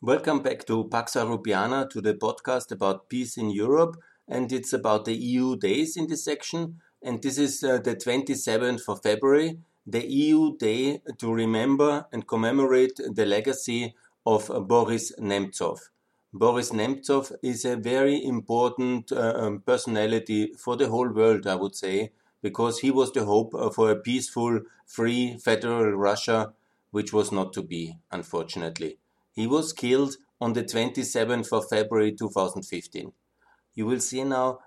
Welcome back to Pax Europiana, to the podcast about peace in Europe. And it's about the EU days in this section. And this is uh, the 27th of February, the EU day to remember and commemorate the legacy of Boris Nemtsov. Boris Nemtsov is a very important uh, um, personality for the whole world, I would say, because he was the hope for a peaceful, free, federal Russia, which was not to be, unfortunately. He was killed on the 27th of February 2015. You will see now,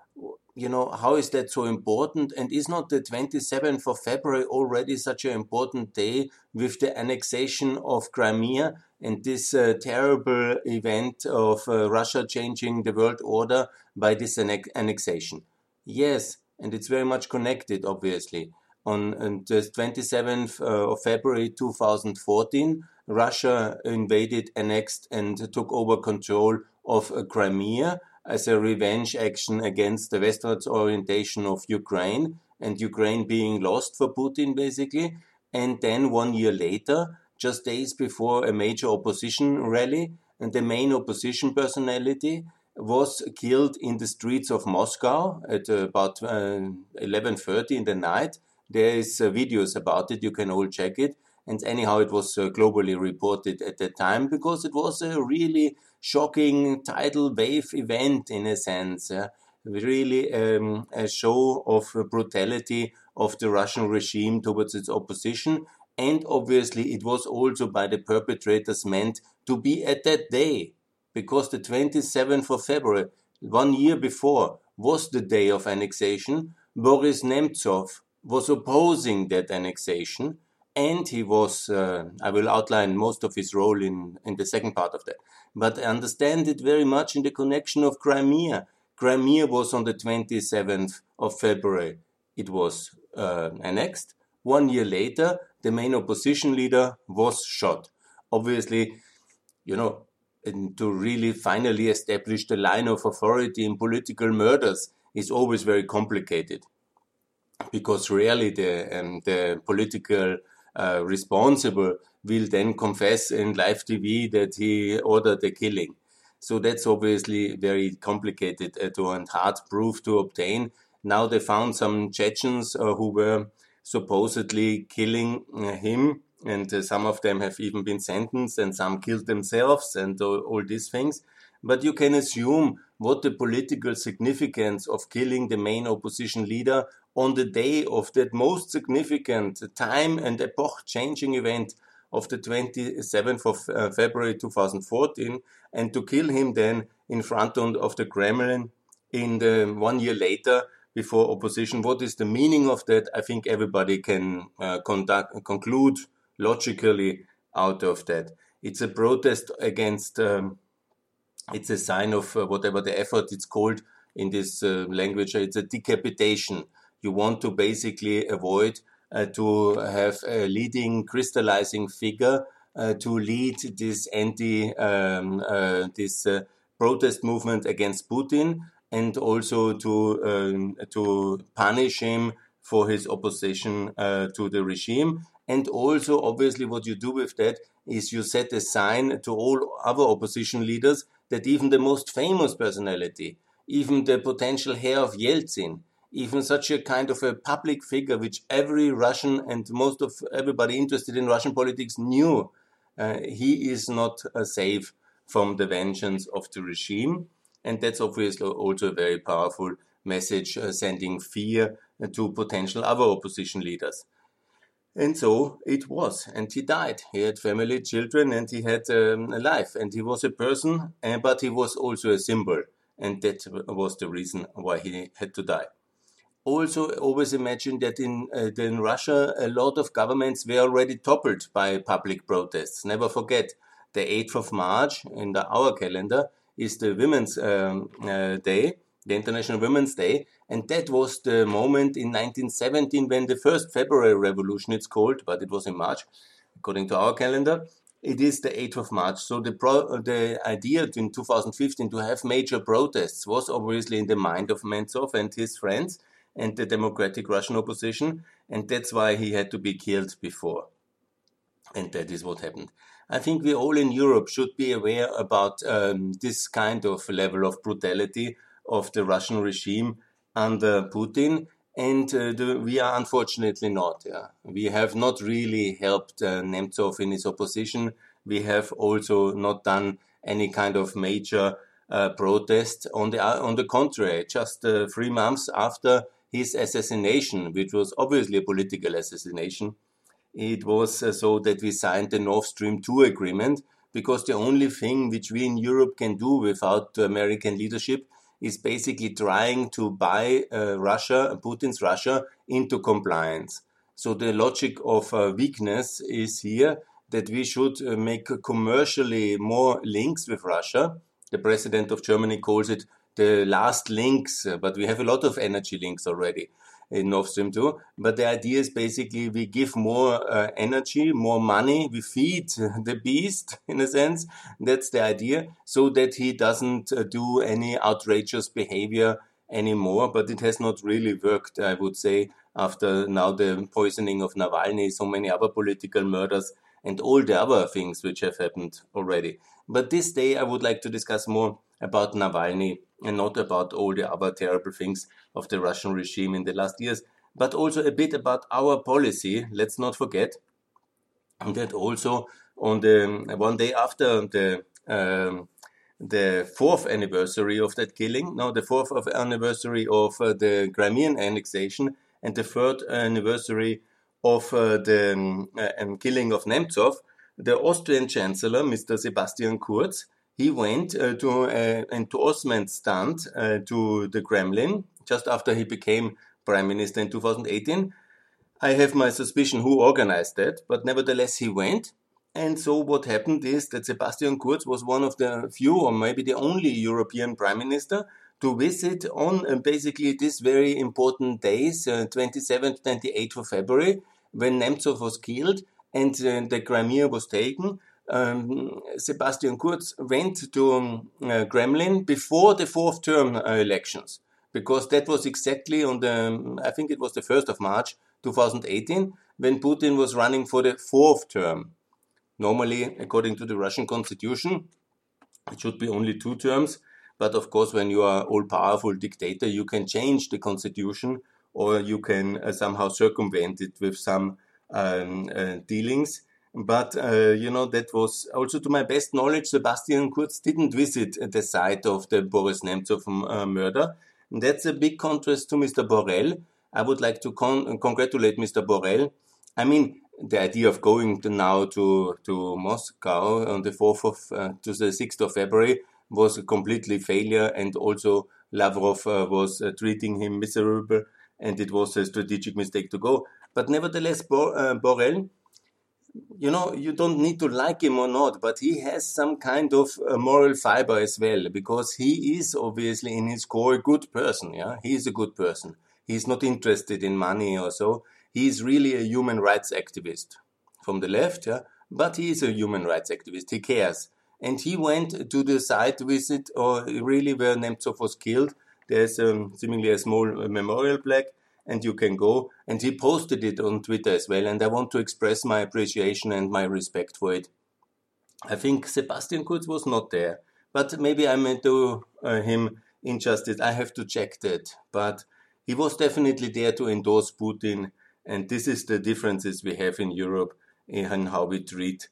you know, how is that so important? And is not the 27th of February already such an important day with the annexation of Crimea and this uh, terrible event of uh, Russia changing the world order by this annexation? Yes, and it's very much connected, obviously. On, on the 27th uh, of February 2014, Russia invaded, annexed, and took over control of uh, Crimea as a revenge action against the westwards orientation of Ukraine and Ukraine being lost for Putin, basically. And then one year later, just days before a major opposition rally, and the main opposition personality was killed in the streets of Moscow at about 11:30 uh, in the night. There is uh, videos about it. You can all check it. And anyhow, it was uh, globally reported at that time because it was a really shocking tidal wave event in a sense. Uh, really um, a show of brutality of the Russian regime towards its opposition. And obviously, it was also by the perpetrators meant to be at that day because the 27th of February, one year before, was the day of annexation. Boris Nemtsov was opposing that annexation and he was, uh, I will outline most of his role in, in the second part of that, but I understand it very much in the connection of Crimea. Crimea was on the 27th of February. It was uh, annexed. One year later, the main opposition leader was shot. Obviously, you know, to really finally establish the line of authority in political murders is always very complicated because rarely the, um, the political uh, responsible will then confess in live TV that he ordered the killing. So that's obviously very complicated uh, and hard proof to obtain. Now they found some Chechens uh, who were supposedly killing uh, him, and uh, some of them have even been sentenced, and some killed themselves, and all these things. But you can assume what the political significance of killing the main opposition leader on the day of that most significant time and epoch changing event of the 27th of uh, February 2014 and to kill him then in front of the Kremlin in the one year later before opposition. What is the meaning of that? I think everybody can uh, conduct, conclude logically out of that. It's a protest against, um, it's a sign of uh, whatever the effort it's called in this uh, language. It's a decapitation you want to basically avoid uh, to have a leading crystallizing figure uh, to lead this anti um, uh, this uh, protest movement against Putin and also to um, to punish him for his opposition uh, to the regime. And also obviously what you do with that is you set a sign to all other opposition leaders that even the most famous personality even the potential heir of Yeltsin even such a kind of a public figure, which every Russian and most of everybody interested in Russian politics knew, uh, he is not uh, safe from the vengeance of the regime. And that's obviously also a very powerful message uh, sending fear to potential other opposition leaders. And so it was. And he died. He had family, children, and he had um, a life. And he was a person, uh, but he was also a symbol. And that was the reason why he had to die also always imagine that in, uh, in Russia, a lot of governments were already toppled by public protests. Never forget, the 8th of March in the, our calendar is the Women's um, uh, Day, the International Women's Day, and that was the moment in 1917 when the first February Revolution, it's called, but it was in March, according to our calendar. It is the 8th of March. So the pro, the idea in 2015 to have major protests was obviously in the mind of Nemtsov and his friends and the democratic Russian opposition, and that's why he had to be killed before. And that is what happened. I think we all in Europe should be aware about um, this kind of level of brutality of the Russian regime under Putin. And uh, the, we are unfortunately not. Yeah. We have not really helped uh, Nemtsov in his opposition. We have also not done any kind of major uh, protest. On the uh, on the contrary, just uh, three months after his assassination, which was obviously a political assassination, it was uh, so that we signed the Nord Stream 2 agreement because the only thing which we in Europe can do without American leadership is basically trying to buy uh, Russia, Putin's Russia, into compliance. So the logic of uh, weakness is here that we should uh, make commercially more links with Russia. The president of Germany calls it the last links, uh, but we have a lot of energy links already in Nord Stream 2. But the idea is basically we give more uh, energy, more money, we feed the beast in a sense. That's the idea, so that he doesn't uh, do any outrageous behavior anymore. But it has not really worked, I would say, after now the poisoning of Navalny, so many other political murders, and all the other things which have happened already. But this day I would like to discuss more about Navalny and not about all the other terrible things of the Russian regime in the last years, but also a bit about our policy. Let's not forget that also on the one day after the um, the fourth anniversary of that killing, no, the fourth of anniversary of uh, the Crimean annexation, and the third anniversary of uh, the um, uh, killing of Nemtsov, the Austrian Chancellor, Mr. Sebastian Kurz, he went uh, to an endorsement stunt uh, to the Kremlin just after he became prime minister in 2018. I have my suspicion who organized that, but nevertheless he went. And so what happened is that Sebastian Kurz was one of the few, or maybe the only European prime minister to visit on uh, basically this very important days, uh, 27th, 28th of February, when Nemtsov was killed and uh, the Crimea was taken um, Sebastian Kurz went to um, uh, Kremlin before the fourth term uh, elections, because that was exactly on the, um, I think it was the 1st of March 2018, when Putin was running for the fourth term. Normally, according to the Russian constitution, it should be only two terms. But of course, when you are all powerful dictator, you can change the constitution or you can uh, somehow circumvent it with some um, uh, dealings. But, uh, you know, that was also to my best knowledge, Sebastian Kurz didn't visit the site of the Boris Nemtsov uh, murder. And that's a big contrast to Mr. Borrell. I would like to con congratulate Mr. Borrell. I mean, the idea of going to now to, to Moscow on the 4th of, uh, to the 6th of February was a completely failure. And also Lavrov uh, was uh, treating him miserable and it was a strategic mistake to go. But nevertheless, Bor uh, Borrell, you know, you don't need to like him or not, but he has some kind of uh, moral fiber as well, because he is obviously in his core a good person. Yeah, he is a good person. He's not interested in money or so. He is really a human rights activist from the left. Yeah, but he is a human rights activist. He cares, and he went to the site visit, or really where Nemtsov was killed. There's um, seemingly a small memorial plaque and you can go. And he posted it on Twitter as well. And I want to express my appreciation and my respect for it. I think Sebastian Kurz was not there, but maybe I may do uh, him injustice. I have to check that. But he was definitely there to endorse Putin. And this is the differences we have in Europe in how we treat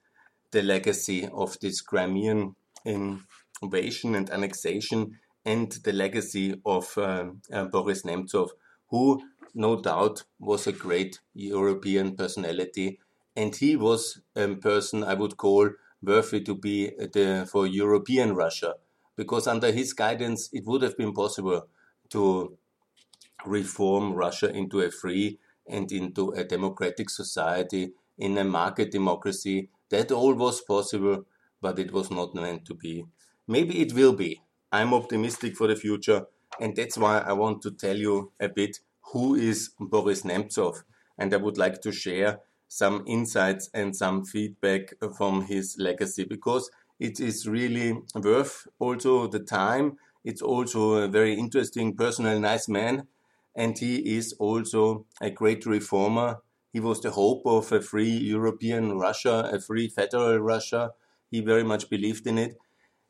the legacy of this Crimean invasion and annexation and the legacy of uh, uh, Boris Nemtsov, who no doubt, was a great European personality, and he was a person I would call worthy to be uh, the for European Russia, because under his guidance it would have been possible to reform Russia into a free and into a democratic society in a market democracy. That all was possible, but it was not meant to be. Maybe it will be. I'm optimistic for the future, and that's why I want to tell you a bit who is Boris Nemtsov, and I would like to share some insights and some feedback from his legacy because it is really worth also the time. It's also a very interesting, personal, nice man, and he is also a great reformer. He was the hope of a free European Russia, a free federal Russia. He very much believed in it.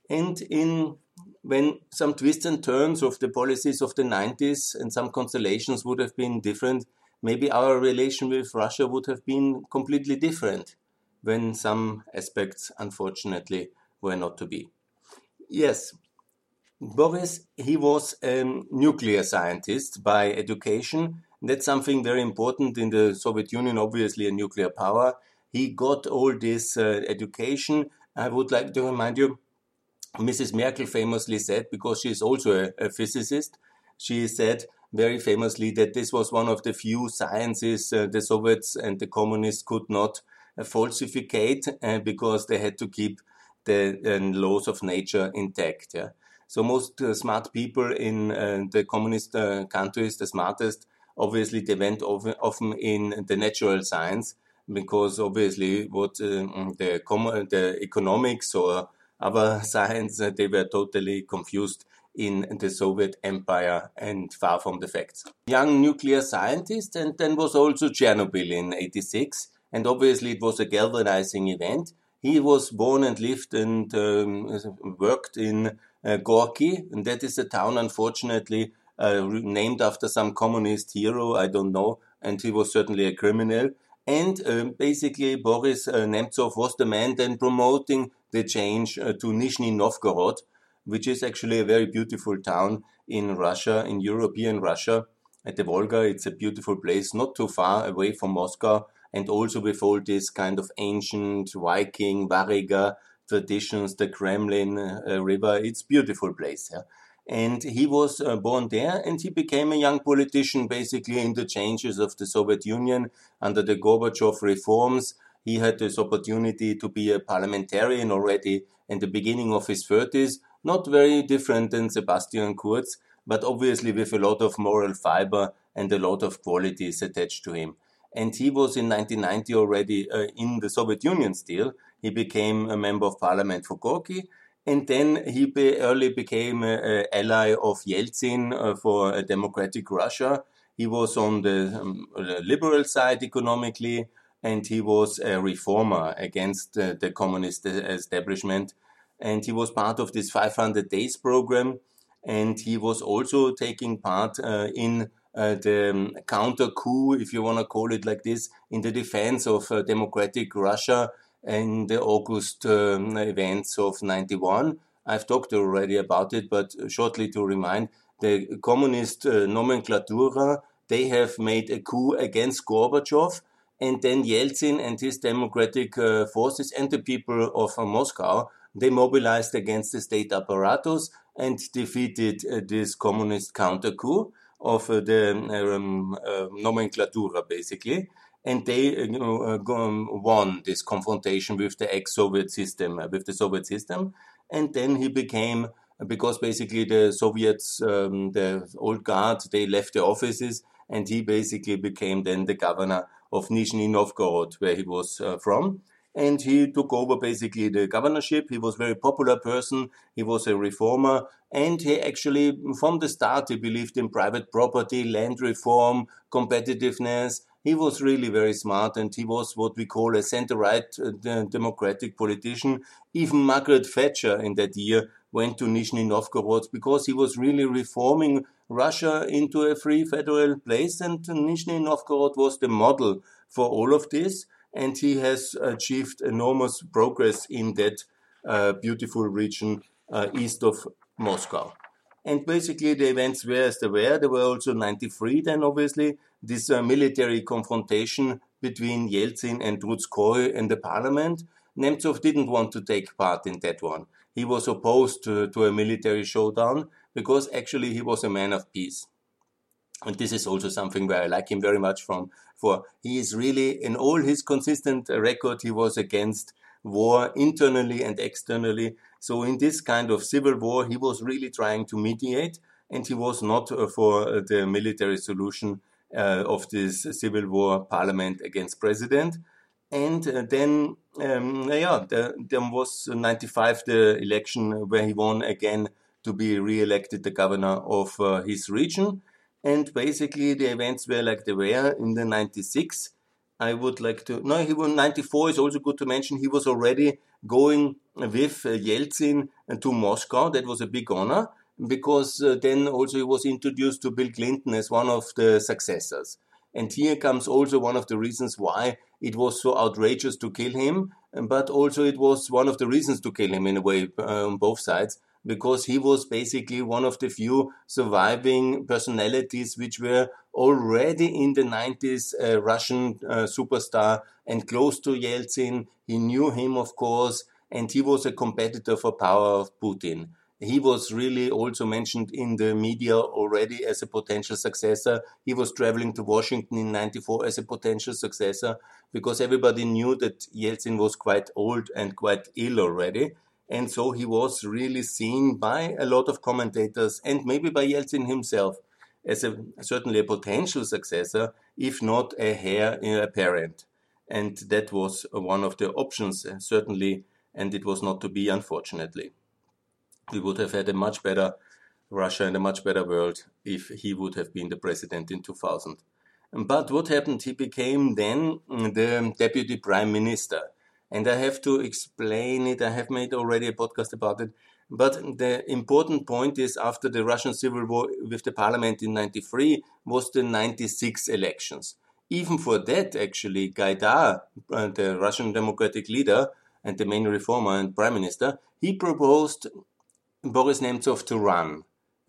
And in when some twists and turns of the policies of the 90s and some constellations would have been different, maybe our relation with Russia would have been completely different when some aspects, unfortunately, were not to be. Yes, Boris, he was a nuclear scientist by education. That's something very important in the Soviet Union, obviously, a nuclear power. He got all this uh, education. I would like to remind you, Mrs. Merkel famously said, because she is also a, a physicist, she said very famously that this was one of the few sciences uh, the Soviets and the communists could not uh, falsificate uh, because they had to keep the uh, laws of nature intact. Yeah? So most uh, smart people in uh, the communist countries, the smartest, obviously they went often in the natural science because obviously what the, the economics or other science they were totally confused in the Soviet Empire and far from the facts. Young nuclear scientist, and then was also Chernobyl in 86, and obviously it was a galvanizing event. He was born and lived and um, worked in uh, Gorky, and that is a town, unfortunately, uh, named after some communist hero, I don't know, and he was certainly a criminal. And um, basically, Boris uh, Nemtsov was the man then promoting the change uh, to Nizhny Novgorod, which is actually a very beautiful town in Russia, in European Russia, at the Volga. It's a beautiful place, not too far away from Moscow, and also with all this kind of ancient Viking, Variga traditions, the Kremlin uh, River. It's beautiful place. Yeah? And he was uh, born there and he became a young politician basically in the changes of the Soviet Union under the Gorbachev reforms. He had this opportunity to be a parliamentarian already in the beginning of his 30s not very different than Sebastian Kurz, but obviously with a lot of moral fiber and a lot of qualities attached to him. And he was in 1990 already uh, in the Soviet Union still. He became a member of parliament for Gorky. And then he be early became an ally of Yeltsin uh, for a democratic Russia. He was on the um, liberal side economically, and he was a reformer against uh, the communist establishment. And he was part of this 500 days program. And he was also taking part uh, in uh, the um, counter coup, if you want to call it like this, in the defense of uh, democratic Russia in the August um, events of 91. I've talked already about it, but shortly to remind, the communist uh, nomenclatura, they have made a coup against Gorbachev, and then Yeltsin and his democratic uh, forces and the people of uh, Moscow they mobilized against the state apparatus and defeated uh, this communist counter coup of uh, the um, uh, nomenclatura, basically. And they uh, you know, uh, um, won this confrontation with the ex-Soviet system, with the Soviet system. And then he became, because basically the Soviets, um, the old guard, they left the offices, and he basically became then the governor of Nizhny Novgorod, where he was uh, from and he took over basically the governorship. He was a very popular person. He was a reformer, and he actually, from the start, he believed in private property, land reform, competitiveness. He was really very smart, and he was what we call a center-right uh, democratic politician. Even Margaret Thatcher in that year went to Nizhny Novgorod because he was really reforming Russia into a free federal place, and Nizhny Novgorod was the model for all of this and he has achieved enormous progress in that uh, beautiful region uh, east of Moscow. And basically, the events were as they were. There were also 93, then obviously, this uh, military confrontation between Yeltsin and Rutskoy in the parliament. Nemtsov didn't want to take part in that one. He was opposed to, to a military showdown because actually he was a man of peace. And this is also something where I like him very much from for he is really in all his consistent record he was against war internally and externally so in this kind of civil war he was really trying to mediate and he was not uh, for the military solution uh, of this civil war parliament against president and uh, then um, yeah there, was 95 the election where he won again to be re-elected the governor of uh, his region and basically, the events were like they were in the 96. I would like to. No, he won 94 is also good to mention. He was already going with Yeltsin to Moscow. That was a big honor because uh, then also he was introduced to Bill Clinton as one of the successors. And here comes also one of the reasons why it was so outrageous to kill him, but also it was one of the reasons to kill him in a way uh, on both sides because he was basically one of the few surviving personalities which were already in the 90s a Russian uh, superstar and close to Yeltsin. He knew him, of course, and he was a competitor for power of Putin. He was really also mentioned in the media already as a potential successor. He was traveling to Washington in 94 as a potential successor because everybody knew that Yeltsin was quite old and quite ill already. And so he was really seen by a lot of commentators and maybe by Yeltsin himself as a certainly a potential successor, if not a heir apparent. And that was one of the options, certainly, and it was not to be, unfortunately. We would have had a much better Russia and a much better world if he would have been the president in 2000. But what happened? He became then the deputy prime minister and I have to explain it. I have made already a podcast about it. But the important point is after the Russian civil war with the parliament in 93 was the 96 elections. Even for that, actually, Gaidar, uh, the Russian democratic leader and the main reformer and prime minister, he proposed Boris Nemtsov to run,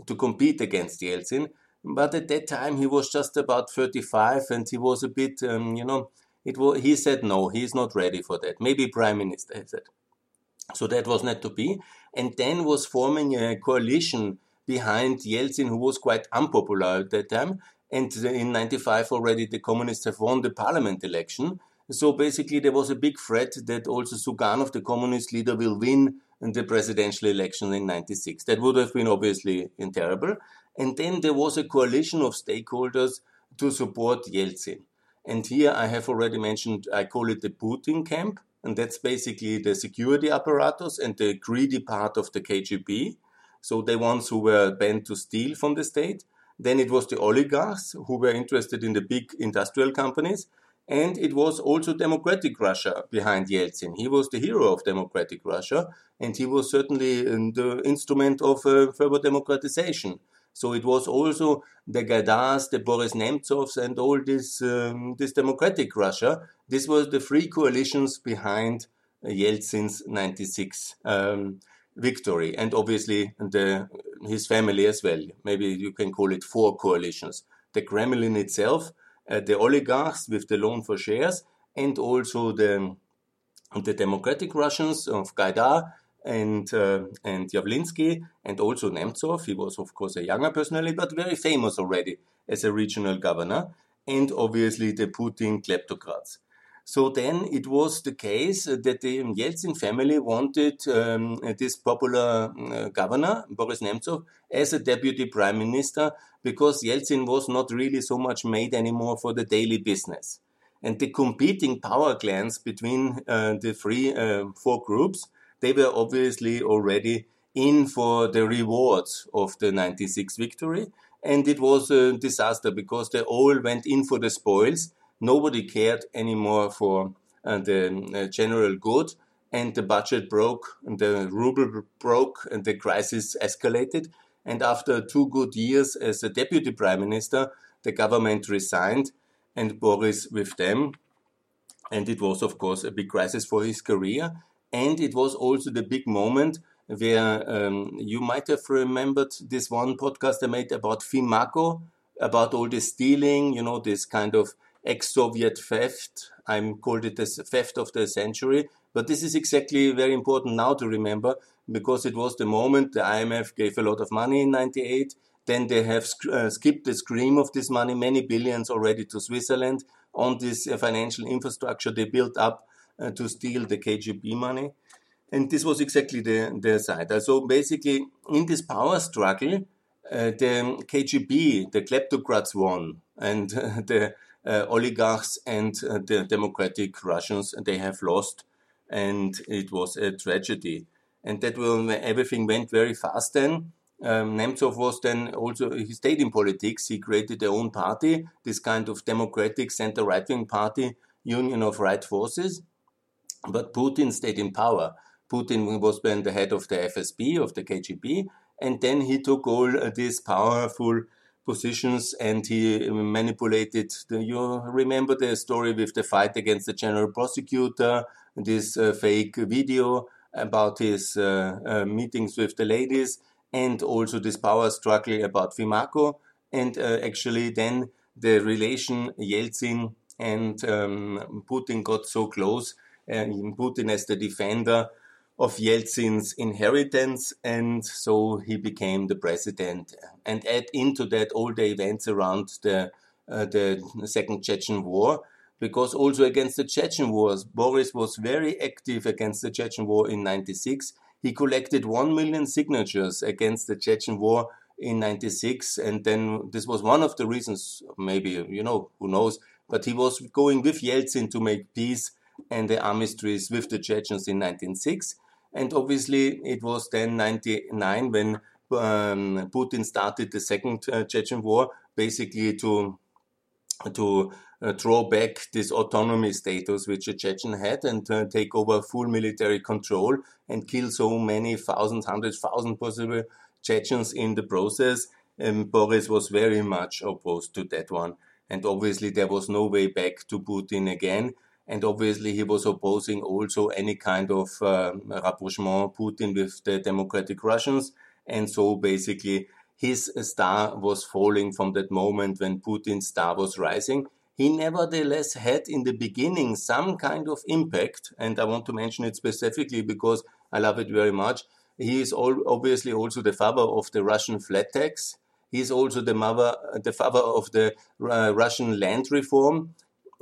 to compete against Yeltsin. But at that time, he was just about 35 and he was a bit, um, you know, it was, he said no, he's not ready for that. Maybe prime minister he said. So that was not to be. And then was forming a coalition behind Yeltsin, who was quite unpopular at that time. And in 95 already the communists have won the parliament election. So basically there was a big threat that also Zyuganov, the communist leader, will win the presidential election in 96. That would have been obviously terrible. And then there was a coalition of stakeholders to support Yeltsin. And here I have already mentioned, I call it the Putin camp, and that's basically the security apparatus and the greedy part of the KGB. So the ones who were bent to steal from the state. Then it was the oligarchs who were interested in the big industrial companies. And it was also democratic Russia behind Yeltsin. He was the hero of democratic Russia, and he was certainly the instrument of uh, further democratization. So it was also the Gaidars, the Boris Nemtsovs, and all this um, this democratic Russia. This was the three coalitions behind Yeltsin's 96 um, victory, and obviously the, his family as well. Maybe you can call it four coalitions: the Kremlin itself, the oligarchs with the loan for shares, and also the the democratic Russians of Gaidar and uh, and Yavlinsky and also Nemtsov. He was of course a younger personality, but very famous already as a regional governor, and obviously the Putin kleptocrats. So then it was the case that the Yeltsin family wanted um, this popular uh, governor, Boris Nemtsov, as a deputy prime minister because Yeltsin was not really so much made anymore for the daily business. And the competing power clans between uh, the three, uh, four groups they were obviously already in for the rewards of the 96 victory. And it was a disaster because they all went in for the spoils. Nobody cared anymore for uh, the uh, general good. And the budget broke, and the ruble broke, and the crisis escalated. And after two good years as a deputy prime minister, the government resigned, and Boris with them. And it was, of course, a big crisis for his career. And it was also the big moment where um, you might have remembered this one podcast I made about FIMACO, about all the stealing, you know, this kind of ex-Soviet theft. I'm called it the theft of the century. But this is exactly very important now to remember because it was the moment the IMF gave a lot of money in 98. Then they have uh, skipped the scream of this money, many billions already to Switzerland on this uh, financial infrastructure they built up uh, to steal the KGB money. And this was exactly the, the side. So basically, in this power struggle, uh, the KGB, the kleptocrats won, and uh, the uh, oligarchs and uh, the democratic Russians, they have lost, and it was a tragedy. And that will, everything went very fast then. Um, Nemtsov was then also, he stayed in politics. He created their own party, this kind of democratic center right wing party, union of right forces. But Putin stayed in power. Putin was then the head of the FSB, of the KGB, and then he took all these powerful positions and he manipulated. The, you remember the story with the fight against the general prosecutor, this uh, fake video about his uh, uh, meetings with the ladies, and also this power struggle about Fimaco. And uh, actually, then the relation Yeltsin and um, Putin got so close. Putin as the defender of Yeltsin's inheritance, and so he became the president. And add into that all the events around the uh, the Second Chechen War, because also against the Chechen wars, Boris was very active against the Chechen War in '96. He collected one million signatures against the Chechen War in '96, and then this was one of the reasons, maybe you know, who knows, but he was going with Yeltsin to make peace and the armistice with the Chechens in 1906. And obviously, it was then 99 when um, Putin started the second uh, Chechen war, basically to to uh, draw back this autonomy status which the Chechen had and uh, take over full military control and kill so many thousands, hundreds, thousands possible Chechens in the process. And Boris was very much opposed to that one. And obviously, there was no way back to Putin again and obviously he was opposing also any kind of uh, rapprochement Putin with the democratic Russians, and so basically his star was falling from that moment when Putin's star was rising. He nevertheless had in the beginning some kind of impact, and I want to mention it specifically because I love it very much. He is all, obviously also the father of the Russian flat tax. He is also the mother, the father of the uh, Russian land reform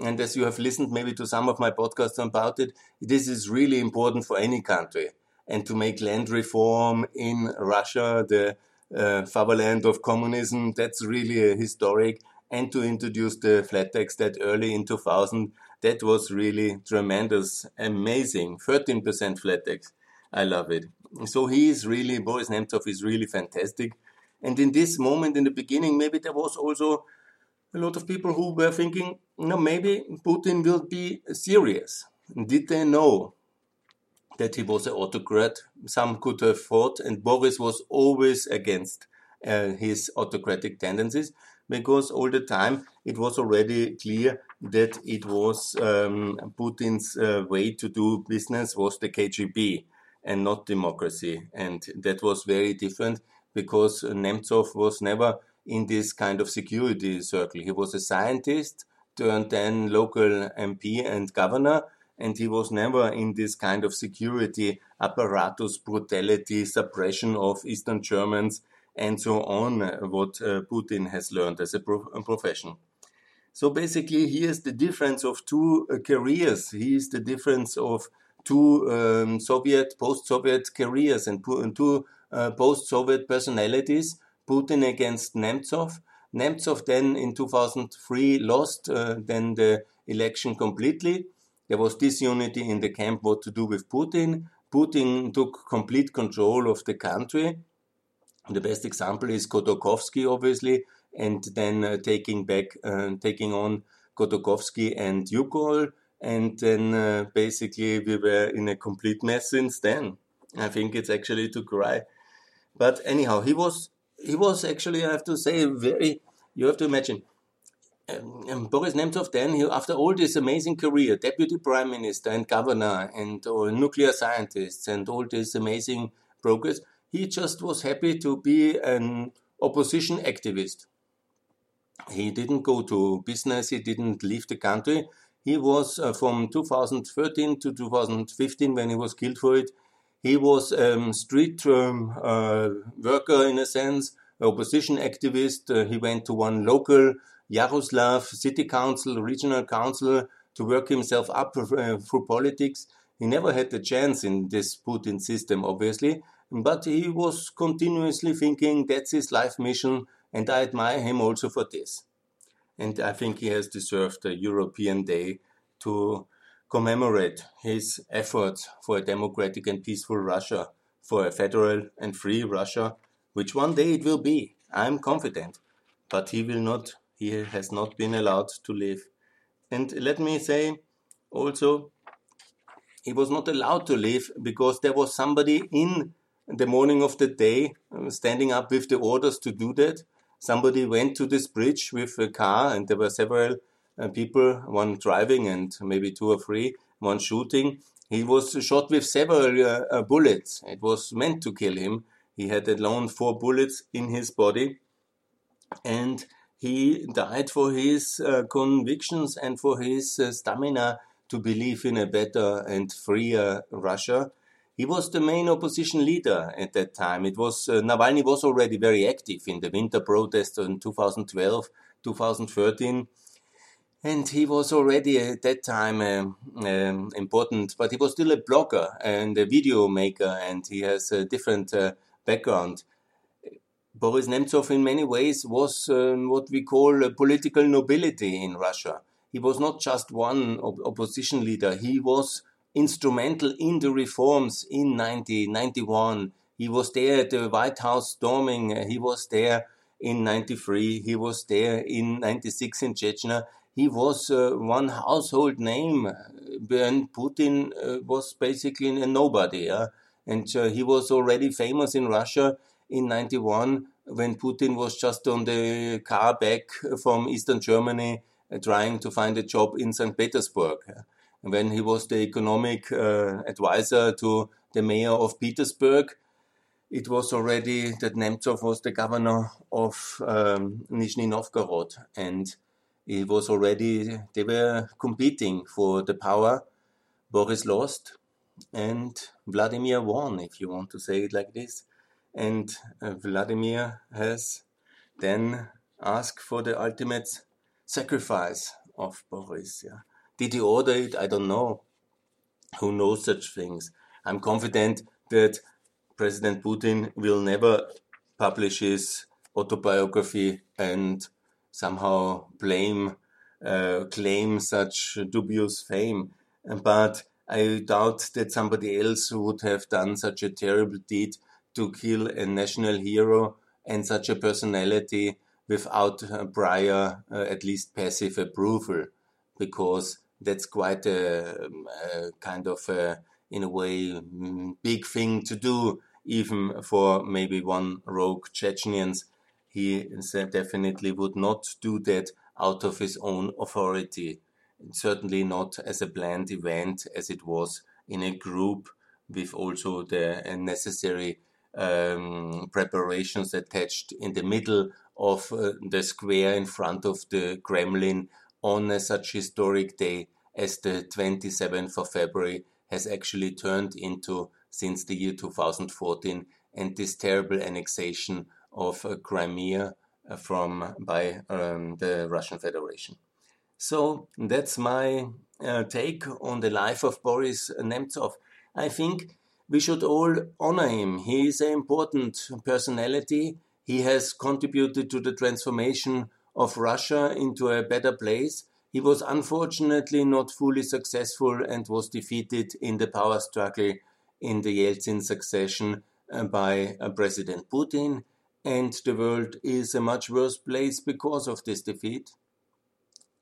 and as you have listened maybe to some of my podcasts about it, this is really important for any country. And to make land reform in Russia, the uh, fatherland of communism, that's really historic. And to introduce the flat tax that early in 2000, that was really tremendous, amazing. 13% flat tax. I love it. So he is really, Boris Nemtsov is really fantastic. And in this moment, in the beginning, maybe there was also a lot of people who were thinking, no, maybe Putin will be serious. Did they know that he was an autocrat? Some could have thought, and Boris was always against uh, his autocratic tendencies because all the time it was already clear that it was um, Putin's uh, way to do business was the KGB and not democracy, and that was very different because Nemtsov was never in this kind of security circle. He was a scientist turned then local MP and governor, and he was never in this kind of security apparatus, brutality, suppression of Eastern Germans, and so on, what uh, Putin has learned as a, pro profession. So basically, here's the difference of two uh, careers. Here's the difference of two um, Soviet, post-Soviet careers and two uh, post-Soviet personalities Putin against Nemtsov. Nemtsov then in 2003 lost uh, then the election completely. There was disunity in the camp what to do with Putin. Putin took complete control of the country. The best example is Khodorkovsky, obviously, and then uh, taking back, uh, taking on Khodorkovsky and Yukos, and then uh, basically we were in a complete mess since then. I think it's actually to cry. But anyhow, he was he was actually, I have to say, very. You have to imagine. Um, um, Boris Nemtsov then, he, after all this amazing career, deputy prime minister and governor and uh, nuclear scientist and all this amazing progress, he just was happy to be an opposition activist. He didn't go to business, he didn't leave the country. He was uh, from 2013 to 2015 when he was killed for it. He was a um, street um, uh, worker in a sense, opposition activist. Uh, he went to one local Yaroslavl city council, regional council to work himself up uh, through politics. He never had the chance in this Putin system, obviously, but he was continuously thinking that's his life mission, and I admire him also for this. And I think he has deserved a European Day to commemorate his efforts for a democratic and peaceful Russia, for a federal and free Russia, which one day it will be. I'm confident. But he will not, he has not been allowed to live. And let me say, also, he was not allowed to leave because there was somebody in the morning of the day uh, standing up with the orders to do that. Somebody went to this bridge with a car, and there were several people, one driving and maybe two or three, one shooting. He was shot with several uh, uh, bullets. It was meant to kill him. He had alone four bullets in his body, and he died for his uh, convictions and for his uh, stamina to believe in a better and freer Russia. He was the main opposition leader at that time. It was uh, Navalny was already very active in the winter protests in 2012, 2013 and he was already at that time um, um, important, but he was still a blogger and a video maker, and he has a different uh, background. Boris Nemtsov, in many ways, was um, what we call a political nobility in Russia. He was not just one op- opposition leader, he was instrumental in the reforms in 1991. He was there at the White House storming, he was there in 93, he was there in 96 in Chechnya he was uh, one household name when Putin uh, was basically a nobody. And uh, he was already famous in Russia in 91 when Putin was just on the car back from Eastern Germany uh, trying to find a job in St. Petersburg. When he was the economic uh, advisor to the mayor of Petersburg, it was already that Nemtsov was the governor of um, Nizhny Novgorod. And it was already, they were competing for the power. Boris lost and Vladimir won, if you want to say it like this. And uh, Vladimir has then asked for the ultimate sacrifice of Boris. Yeah. Did he order it? I don't know. Who knows such things? I'm confident that President Putin will never publish his autobiography and somehow blame, uh, claim such dubious fame. But I doubt that somebody else would have done such a terrible deed to kill a national hero and such a personality without prior, uh, at least passive approval, because that's quite a, a kind of, a, in a way, mm, big thing to do, even for maybe one rogue Chechens he definitely would not do that out of his own authority. Certainly not as a planned event, as it was in a group with also the necessary um, preparations attached in the middle of uh, the square in front of the Kremlin on a such historic day as the 27th of February has actually turned into since the year 2014 and this terrible annexation of uh, Crimea uh, from by um, the Russian Federation. So that's my uh, take on the life of Boris Nemtsov. I think we should all honor him. He is an important personality. He has contributed to the transformation of Russia into a better place. He was unfortunately not fully successful and was defeated in the power struggle in the Yeltsin succession by President Putin and the world is a much worse place because of this defeat.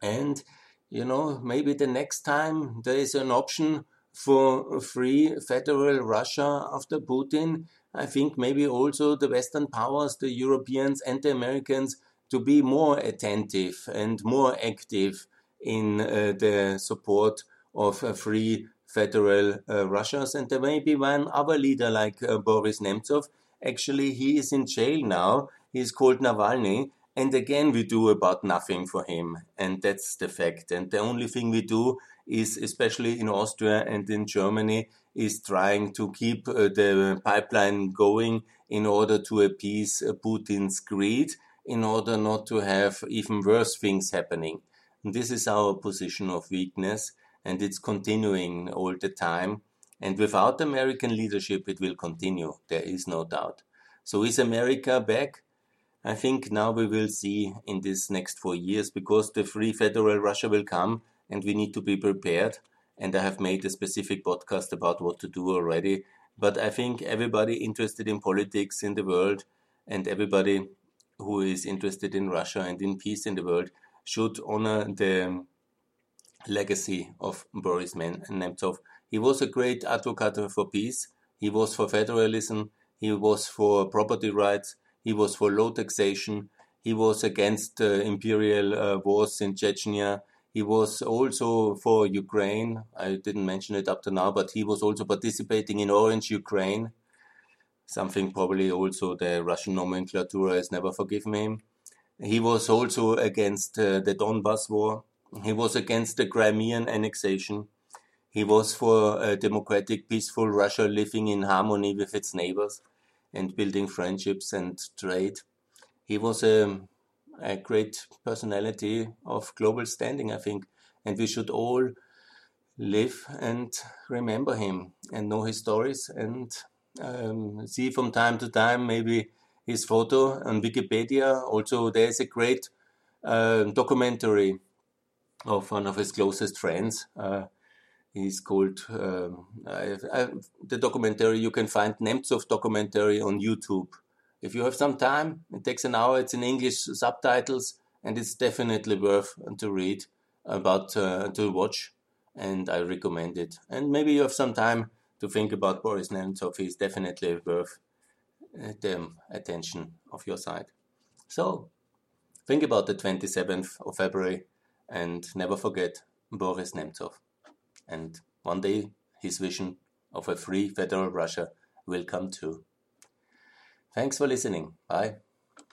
And, you know, maybe the next time there is an option for free federal Russia after Putin, I think maybe also the Western powers, the Europeans and the Americans, to be more attentive and more active in uh, the support of a free federal uh. And there may be one other leader like uh, Boris Nemtsov Actually, he is in jail now. He is called Navalny. And again, we do about nothing for him. And that's the fact. And the only thing we do is, especially in Austria and in Germany, is trying to keep uh, the pipeline going in order to appease uh, Putin's greed, in order not to have even worse things happening. And this is our position of weakness, and it's continuing all the time. And without American leadership, it will continue. There is no doubt. So is America back? I think now we will see in this next four years because the free federal Russia will come and we need to be prepared. And I have made a specific podcast about what to do already. But I think everybody interested in politics in the world and everybody who is interested in Russia and in peace in the world should honor the legacy of Boris Nemtsov. He was a great advocate for peace. He was for federalism. He was for property rights. He was for low taxation. He was against uh, imperial uh, wars in Chechnya. He was also for Ukraine. I didn't mention it up to now, but he was also participating in Orange Ukraine, something probably also the Russian nomenclature has never forgiven him. He was also against uh, the Donbass war. He was against the Crimean annexation. He was for a democratic, peaceful Russia living in harmony with its neighbors and building friendships and trade. He was a, a great personality of global standing, I think, and we should all live and remember him and know his stories and um, see from time to time maybe his photo on Wikipedia. Also, there's a great uh, documentary of one of his closest friends. Uh, he's called um, I, I, the documentary. You can find Nemtsov documentary on YouTube. If you have some time, it takes an hour. It's in English subtitles, and it's definitely worth to read about uh, to watch. And I recommend it. And maybe you have some time to think about Boris Nemtsov. He's definitely worth uh, the attention of your side. So think about the 27th of February and never forget Boris Nemtsov. And one day his vision of a free federal Russia will come true. Thanks for listening. Bye.